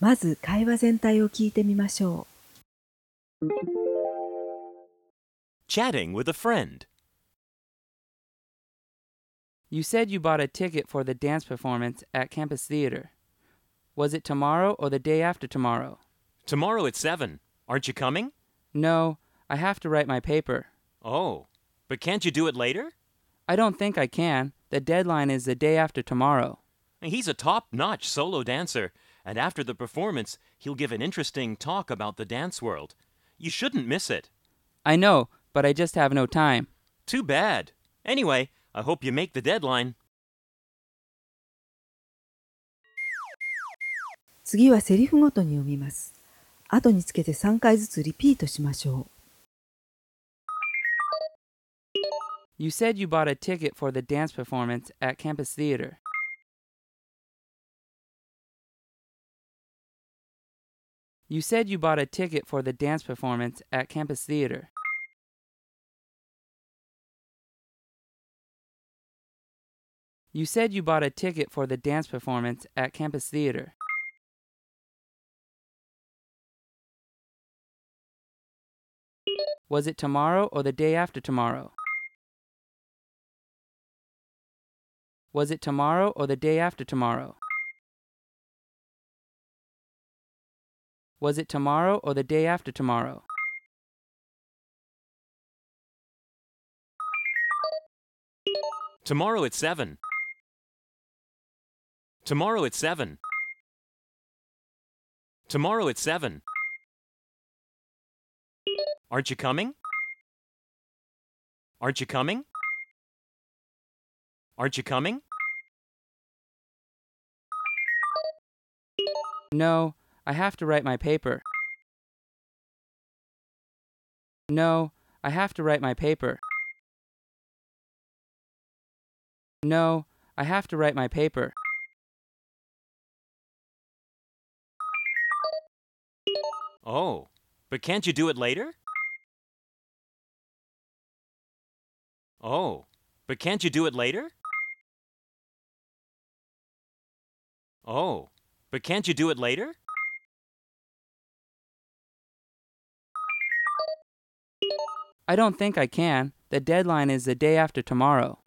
まず会話全体を聞いてみましょう。 Chatting with a friend. You said you bought a ticket for the dance performance at Campus Theater. Was it tomorrow or the day after tomorrow? Tomorrow at 7. Aren't you coming? No, I have to write my paper. Oh, but can't you do it later? I don't think I can. The deadline is the day after tomorrow. He's a top notch solo dancer, and after the performance, he'll give an interesting talk about the dance world. You shouldn't miss it. I know, but I just have no time. Too bad. Anyway, I hope you make the deadline. 次はセリフごとに読みます。後につけて3回ずつリピートしましょう。 You said you bought a ticket for the dance performance at Campus Theater. You said you bought a ticket for the dance performance at Campus Theater. You said you bought a ticket for the dance performance at Campus Theater. Was it tomorrow or the day after tomorrow? Was it tomorrow or the day after tomorrow? Was it tomorrow or the day after tomorrow? Tomorrow at 7. Tomorrow at 7. Tomorrow at 7. Aren't you coming? Aren't you coming? Aren't you coming? No, I have to write my paper. No, I have to write my paper. No, I have to write my paper. Oh, but can't you do it later? Oh, but can't you do it later? Oh, but can't you do it later? I don't think I can. The deadline is the day after tomorrow.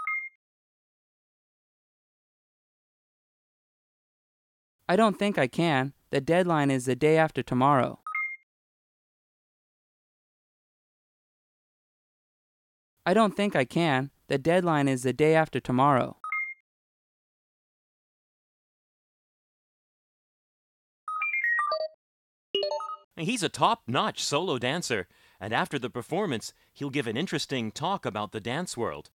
I don't think I can. The deadline is the day after tomorrow. I don't think I can. The deadline is the day after tomorrow. He's a top notch solo dancer, and after the performance, he'll give an interesting talk about the dance world.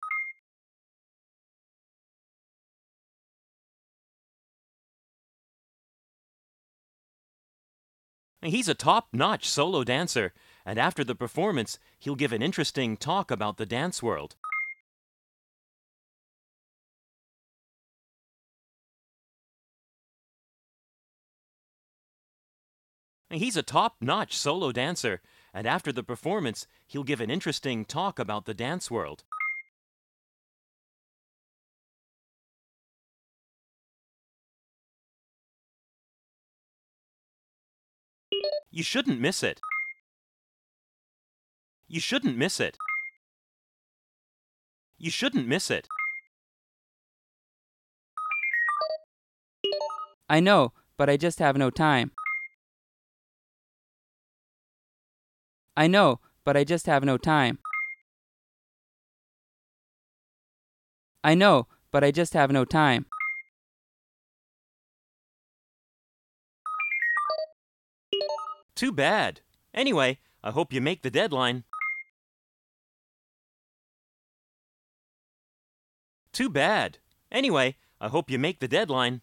He's a top notch solo dancer, and after the performance, he'll give an interesting talk about the dance world. He's a top notch solo dancer, and after the performance, he'll give an interesting talk about the dance world. You shouldn't miss it. You shouldn't miss it. You shouldn't miss it. I know, but I just have no time. I know, but I just have no time. I know, but I just have no time. Too bad. Anyway, I hope you make the deadline. Too bad. Anyway, I hope you make the deadline.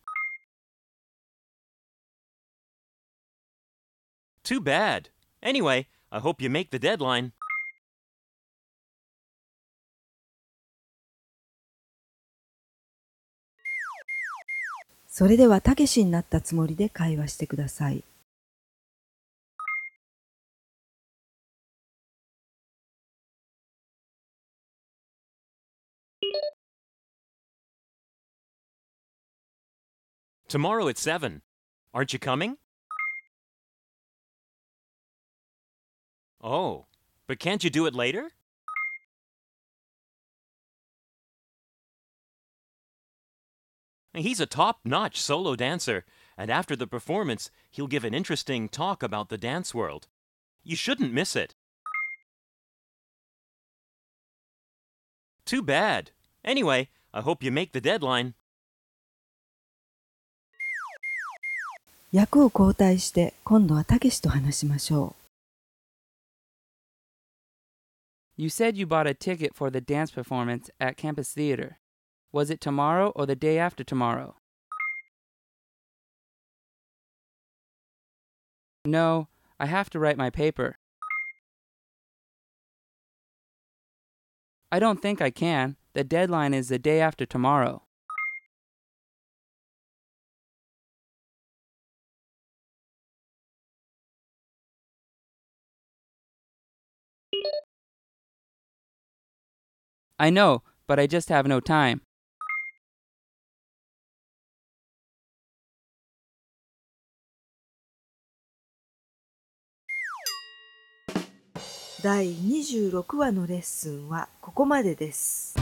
Too bad. Anyway, I hope you make the deadline. それではたけしになったつもりで会話してください。Tomorrow at 7. Aren't you coming? Oh, but can't you do it later? He's a top notch solo dancer, and after the performance, he'll give an interesting talk about the dance world. You shouldn't miss it. Too bad. Anyway, I hope you make the deadline. 役を交代して今度はたけしと話しましょ You said you bought a ticket for the dance performance at Campus Theater. Was it tomorrow or the day after tomorrow? No, I have to write my paper. I don't think I can. The deadline is the day after tomorrow. I know, but I just have no time. う。第26話のレッスンはここまでです。